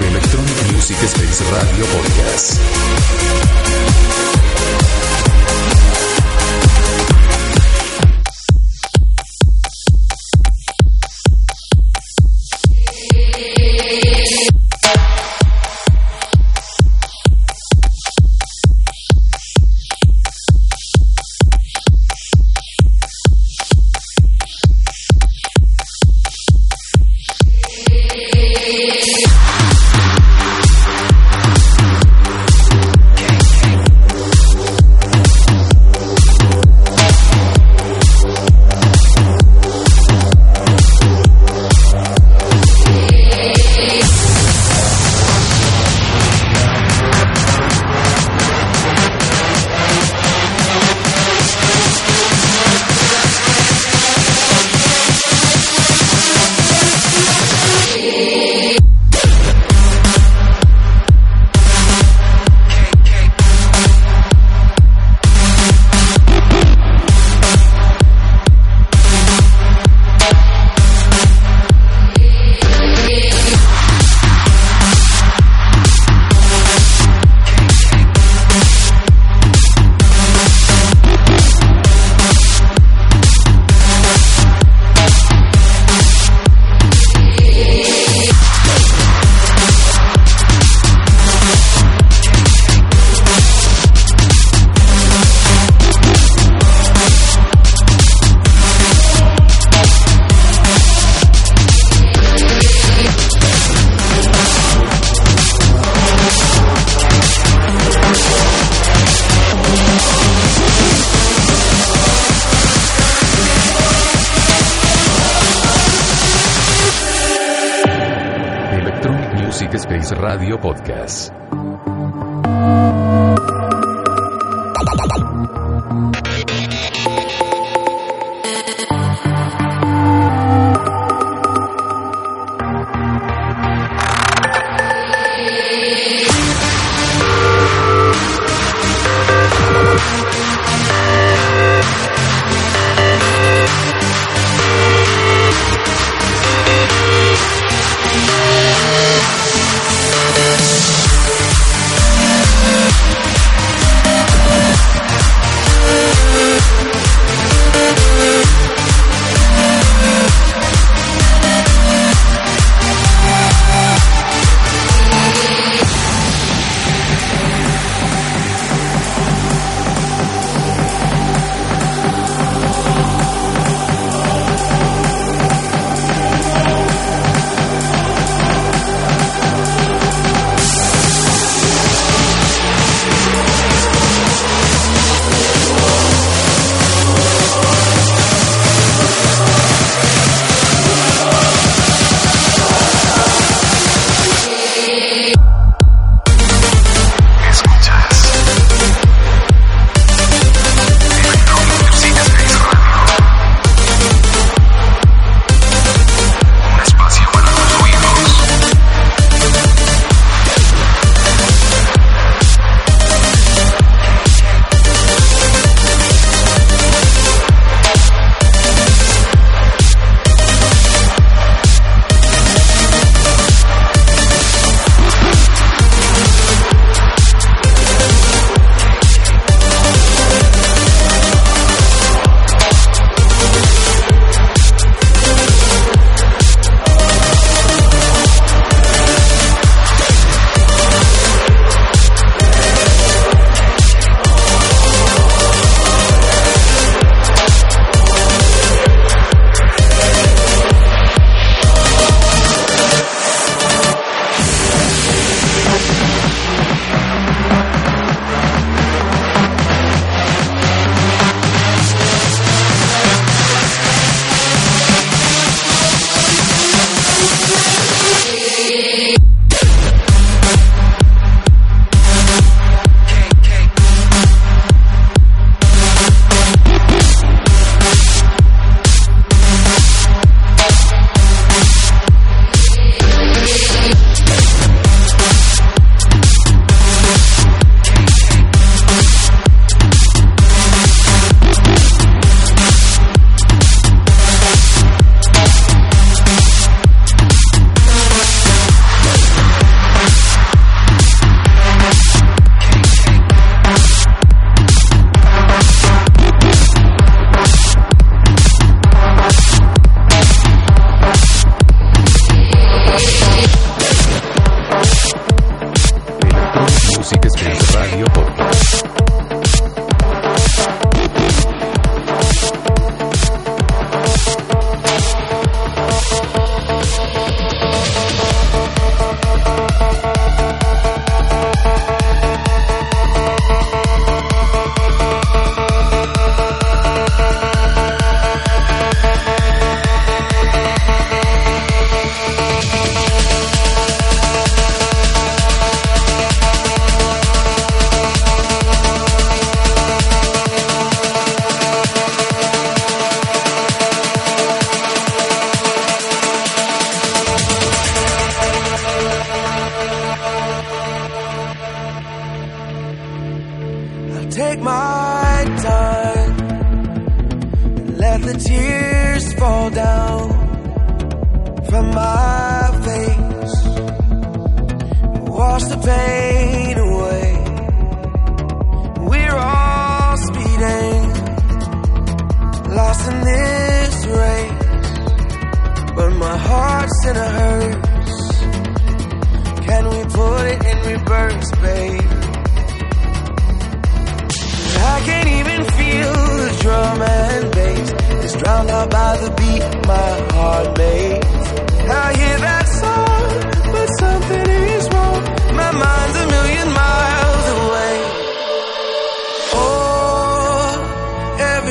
Electronic Music Space Radio Podcast.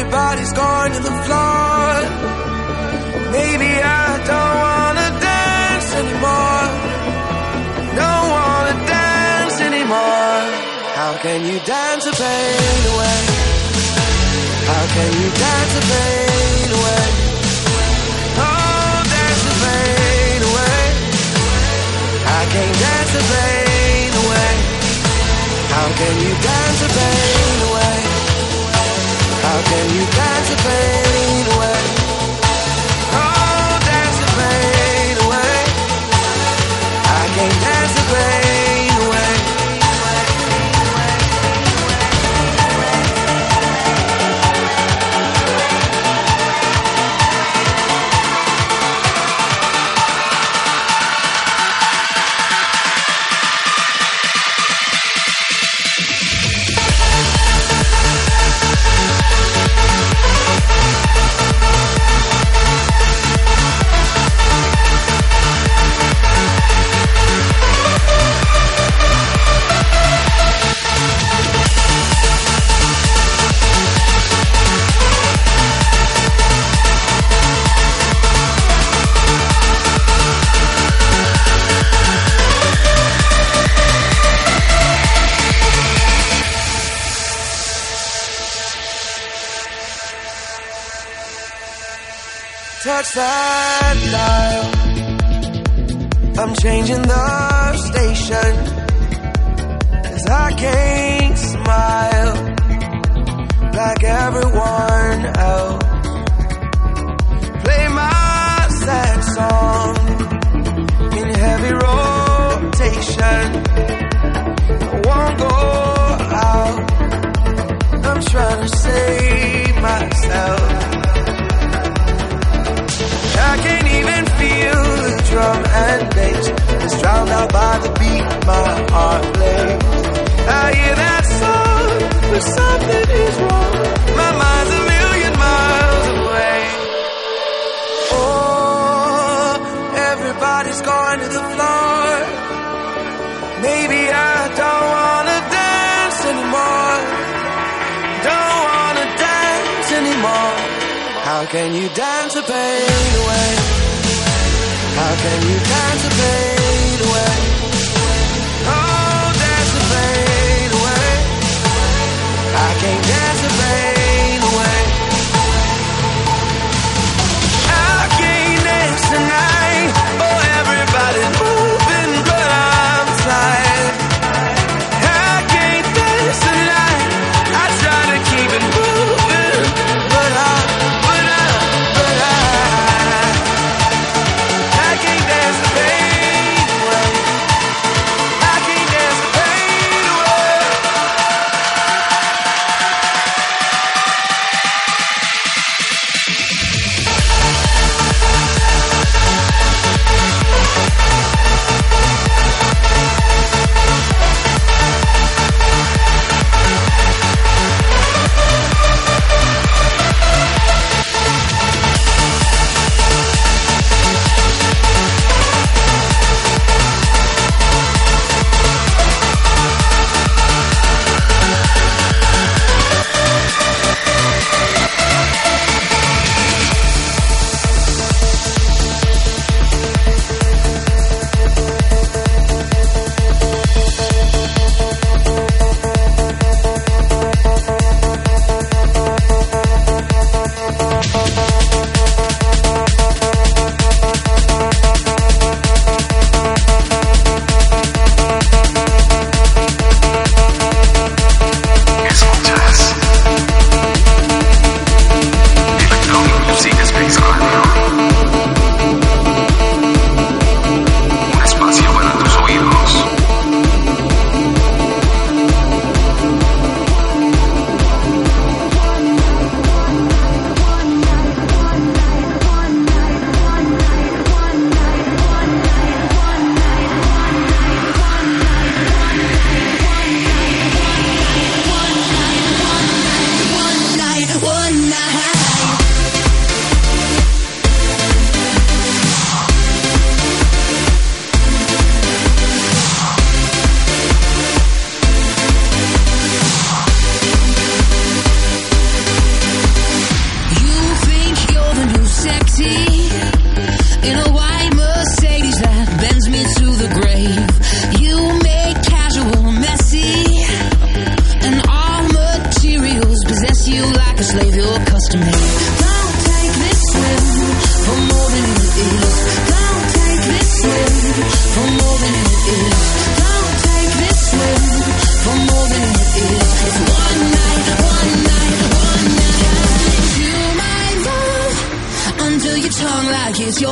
Everybody's gone to the floor. Maybe I don't wanna dance anymore. Don't wanna dance anymore. How can you dance the pain away? How can you dance the pain away? Oh, dance the pain away. I can't dance the pain away. How can you dance the pain away? How can you dance the pain away? Heavy rotation. I won't go out. I'm trying to save myself. I can't even feel the drum and bass. It's drowned out by the beat my heart plays. I hear that song, but something is wrong. My mind's a million miles away. Oh, everybody's gone How can you dance the pain away? How can you dance the pain away? Oh, dance the pain away. I can't dance the pain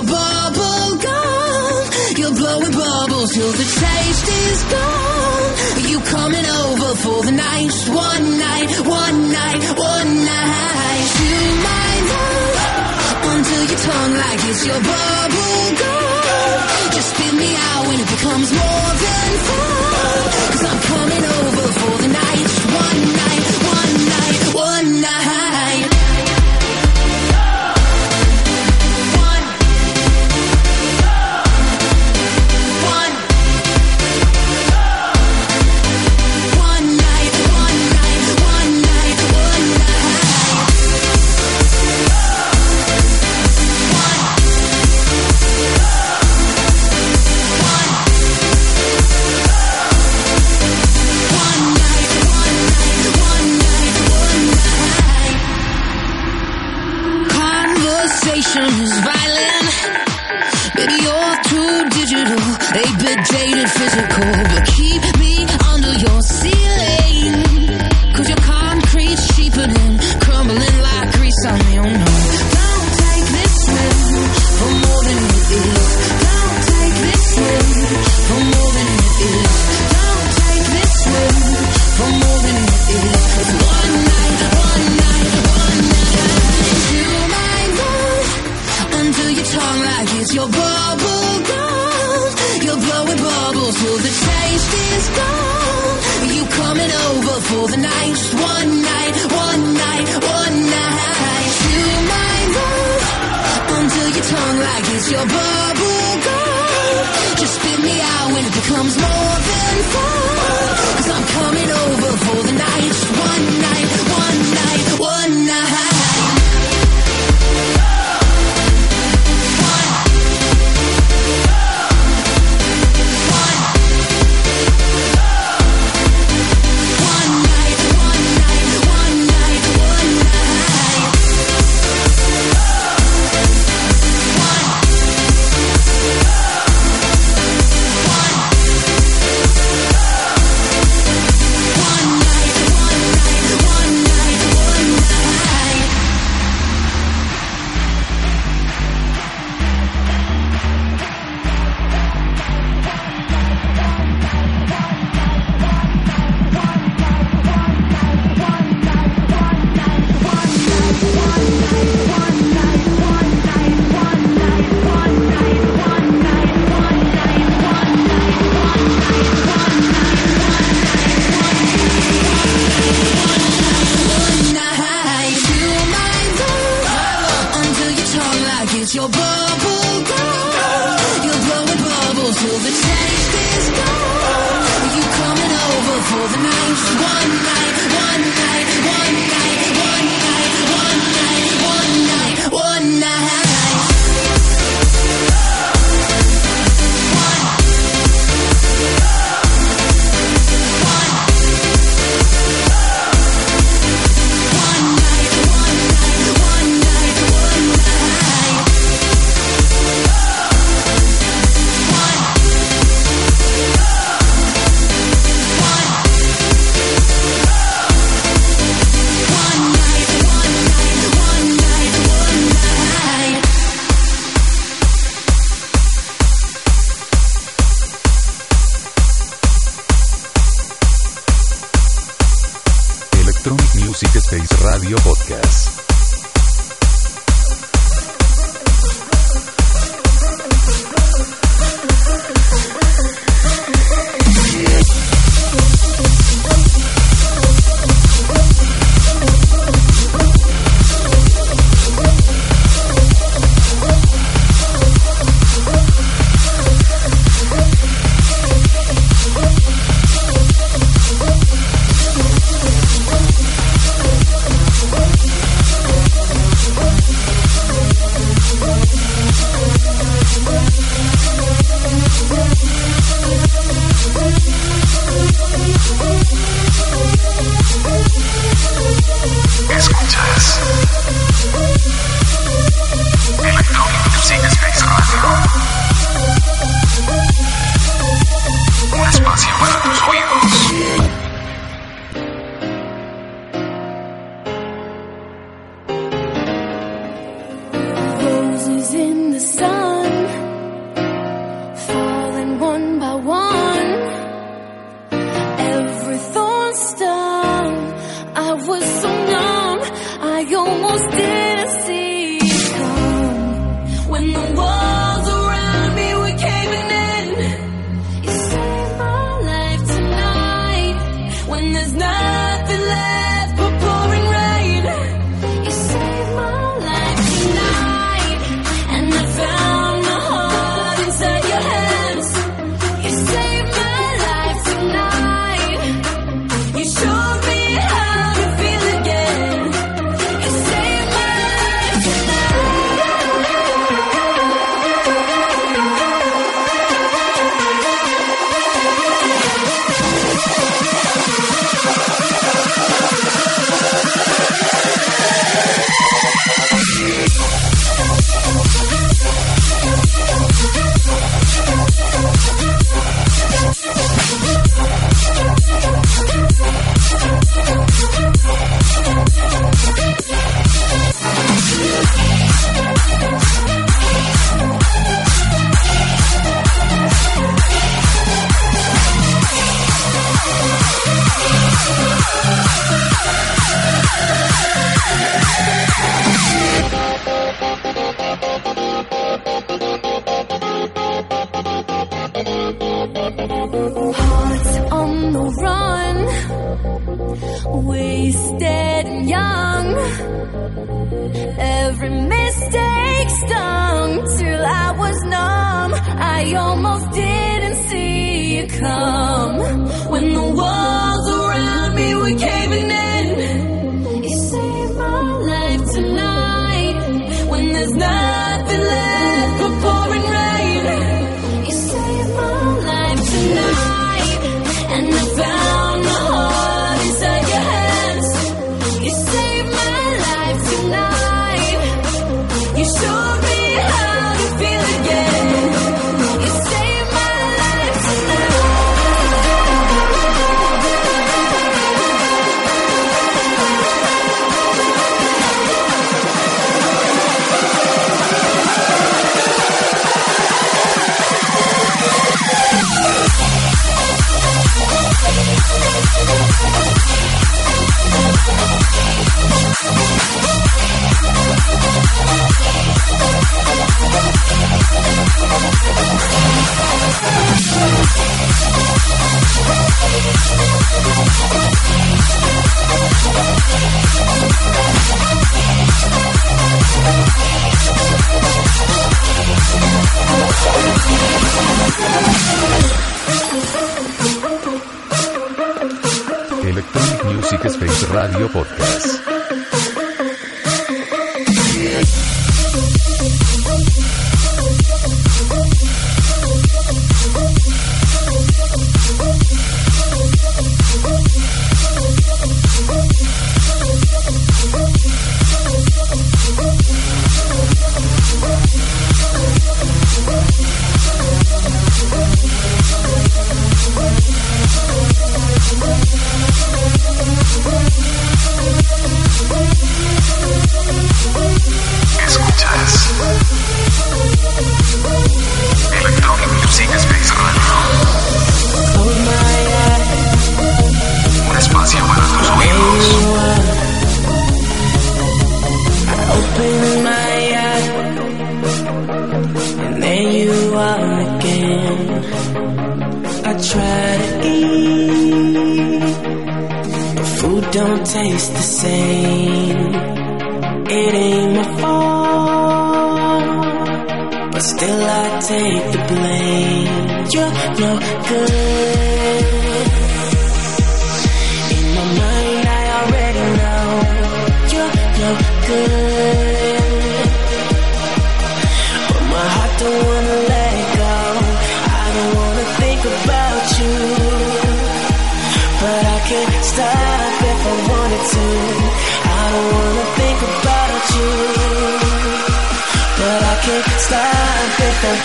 bubble gum. You're blowing bubbles till the taste is gone. Are you coming over for the night? One night, one night, one night. You might love until your tongue like it's your bubble gum. Just spit me out when it becomes more than fun. Cause I'm coming over for Podcast.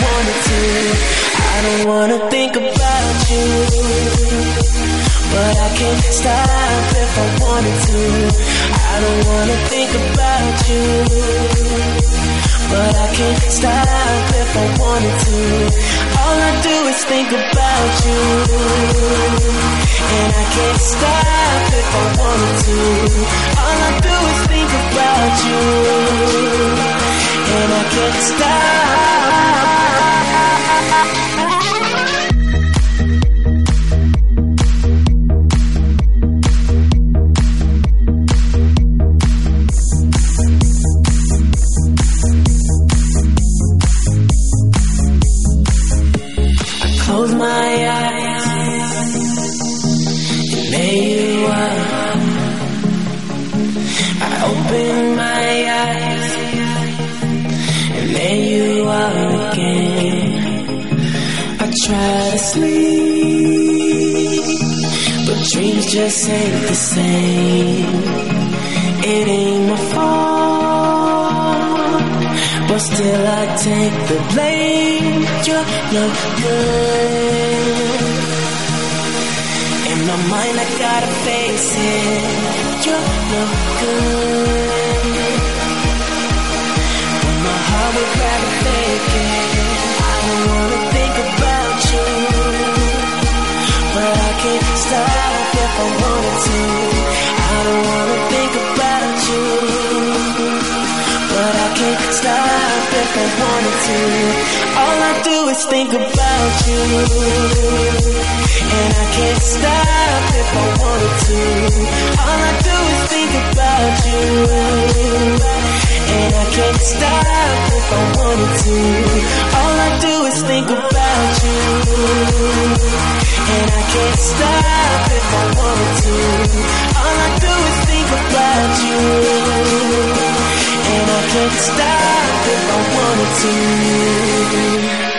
wanted to. I don't wanna think about you. But I can't stop if I wanted to. I don't wanna think about you. But I can't stop if I wanted to. All I do is think about you. And I can't stop if I wanted to. All I do is think about you. And I can't stop. just ain't the same. It ain't my fault, but still I take the blame. You're no good. In my mind, I gotta face it. You're no good. All I do is think about you. And I can't stop if I wanted to. All I do is think about you. And I can't stop if I wanted to. All I do is think about you. And I can't stop if I wanted to. All I do is think about you. Can't stop if I wanted to.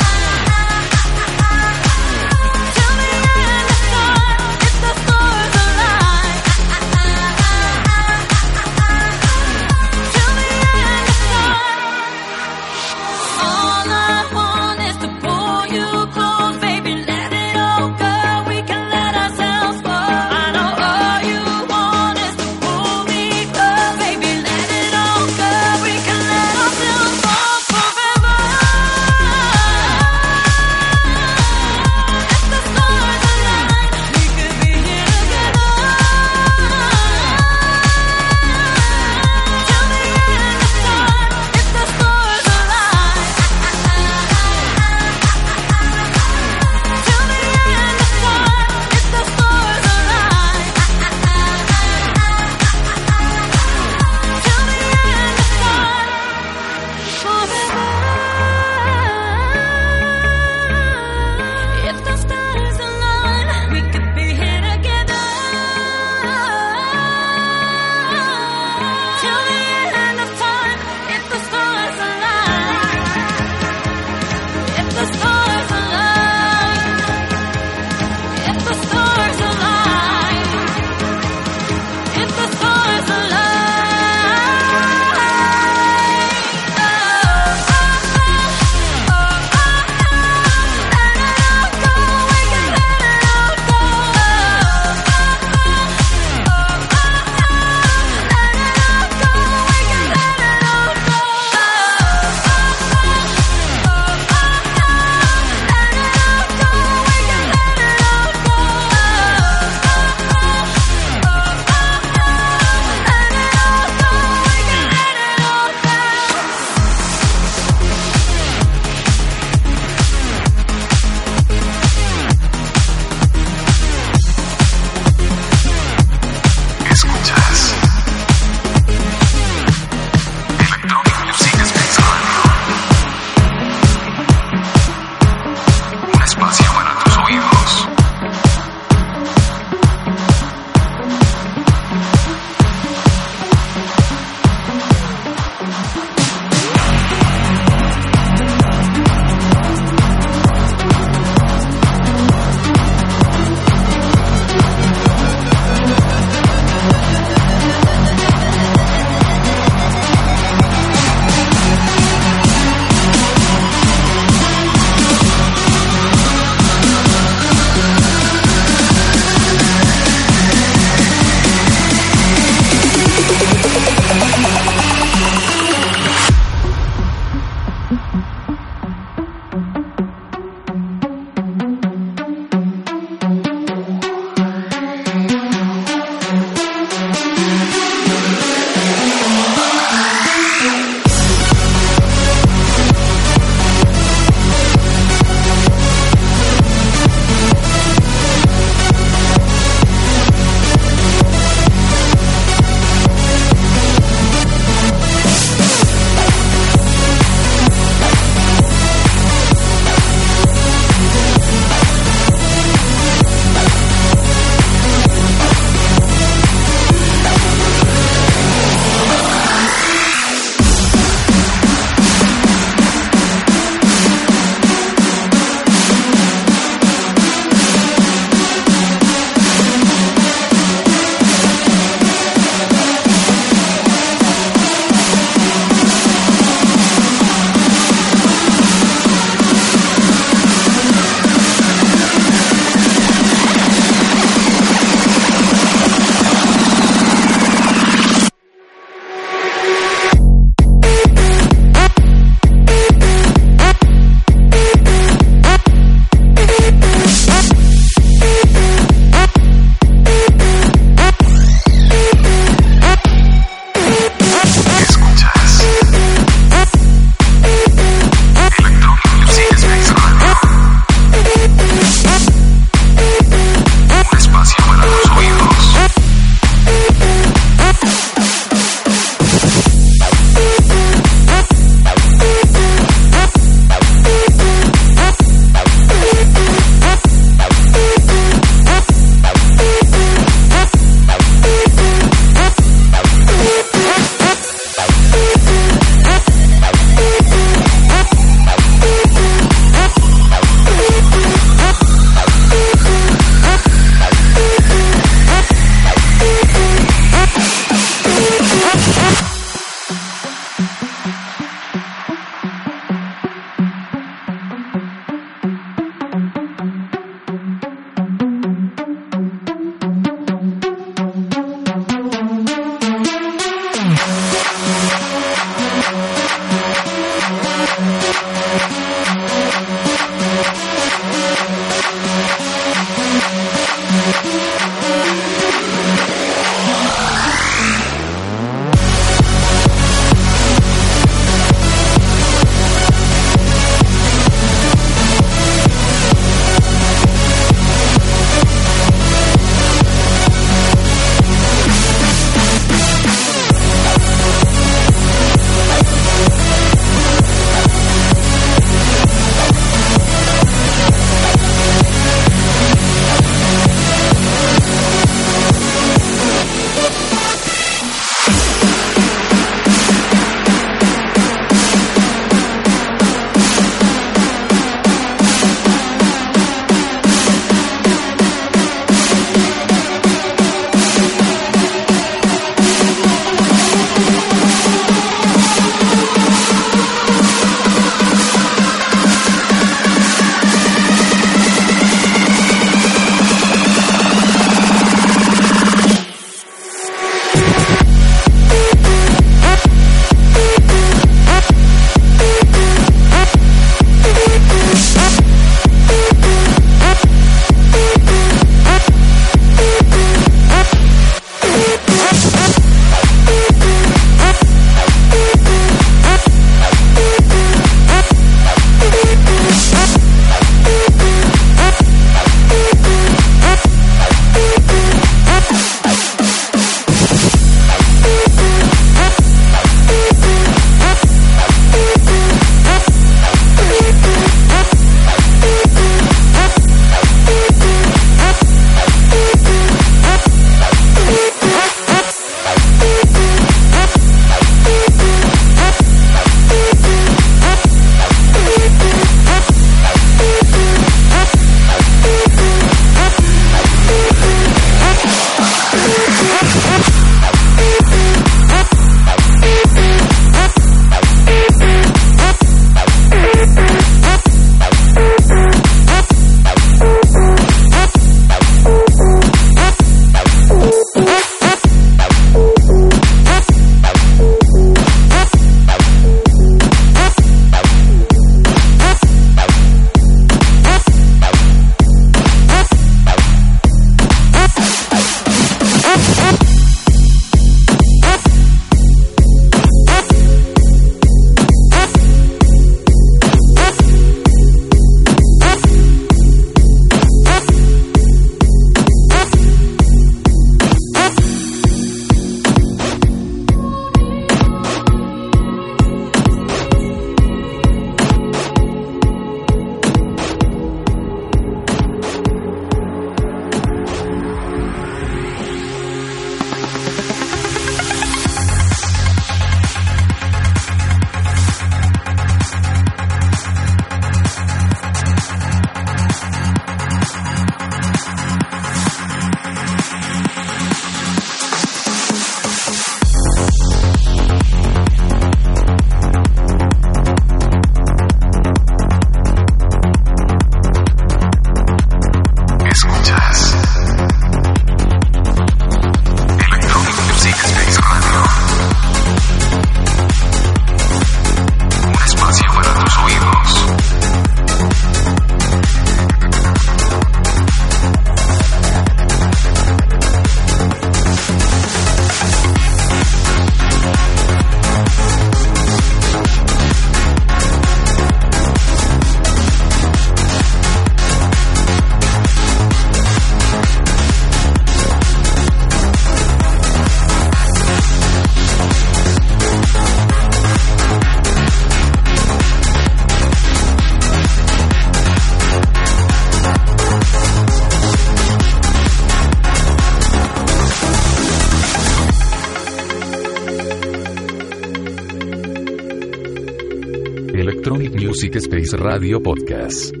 Radio Podcast.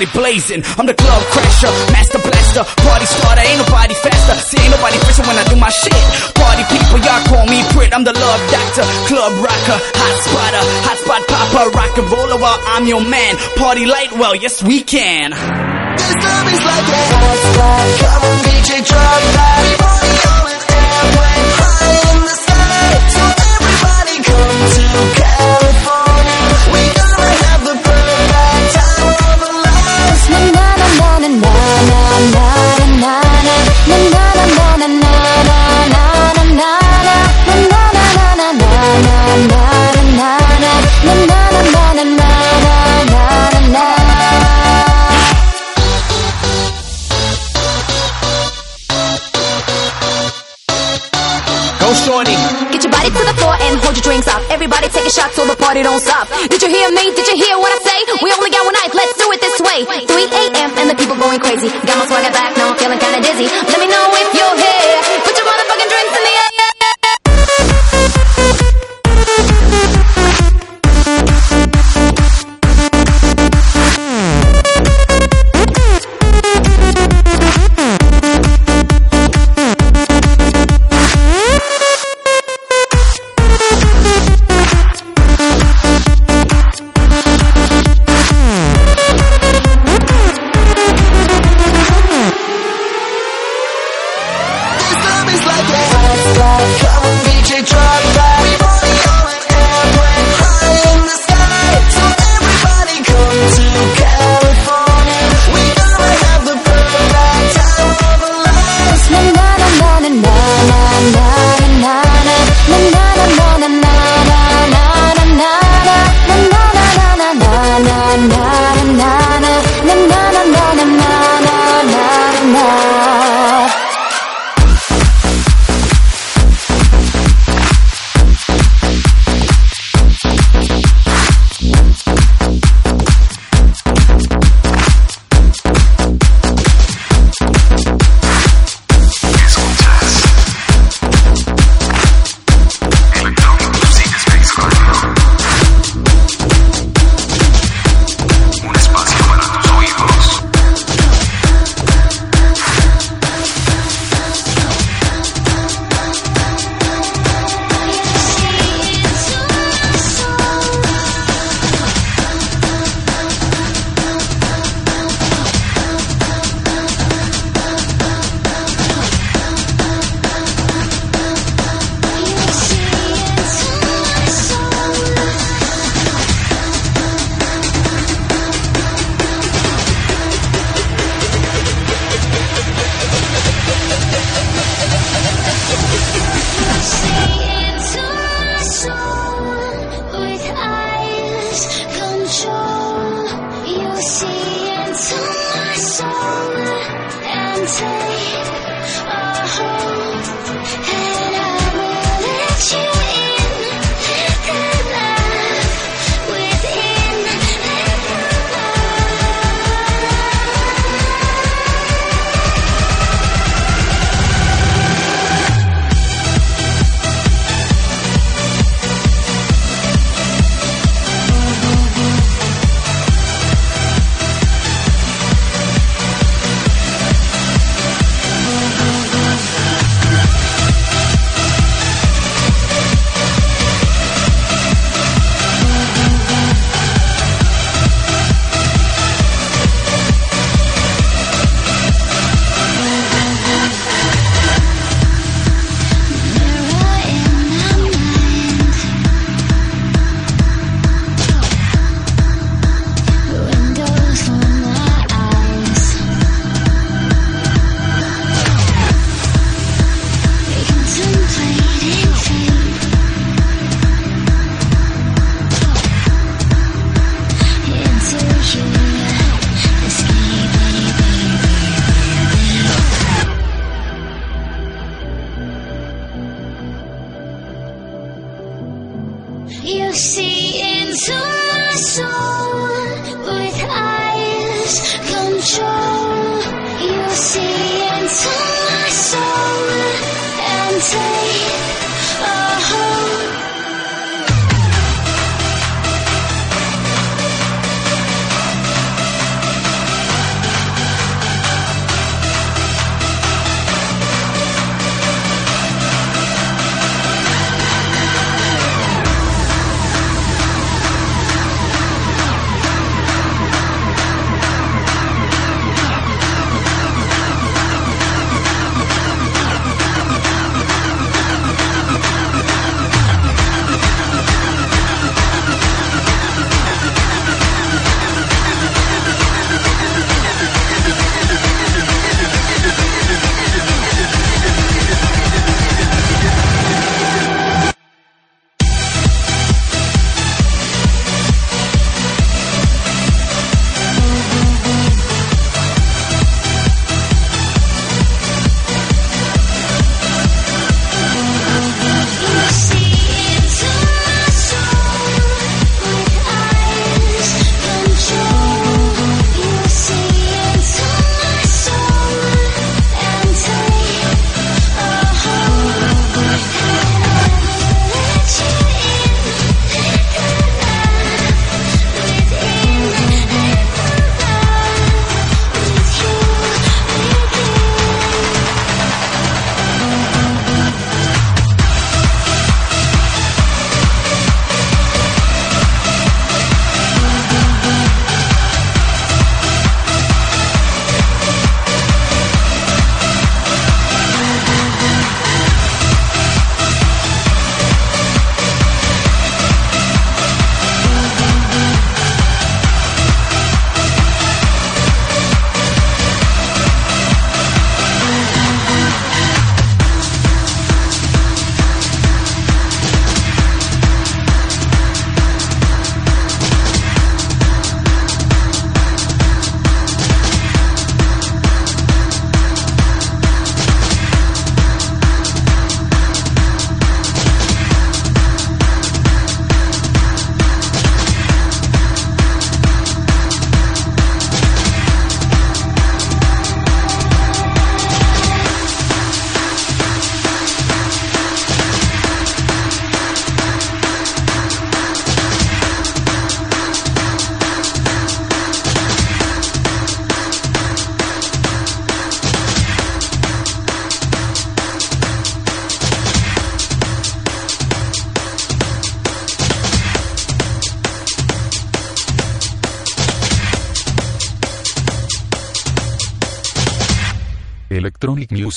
party blazing. I'm the club crasher, master blaster, party starter. Ain't nobody faster. See, ain't nobody fresher when I do my shit. Party people, y'all call me Brit. I'm the love doctor, club rocker, hot spotter, hot spot popper, rock and roller while I'm your man. Party light, well, yes we can. This love is like a hot spot. Come on, DJ, drop that. Party on an airplane, high in the sky. So everybody come to. 나나나나나.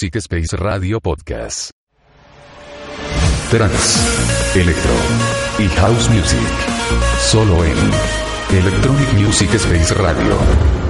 Music Space Radio Podcast. Trans, Electro y House Music. Solo en Electronic Music Space Radio.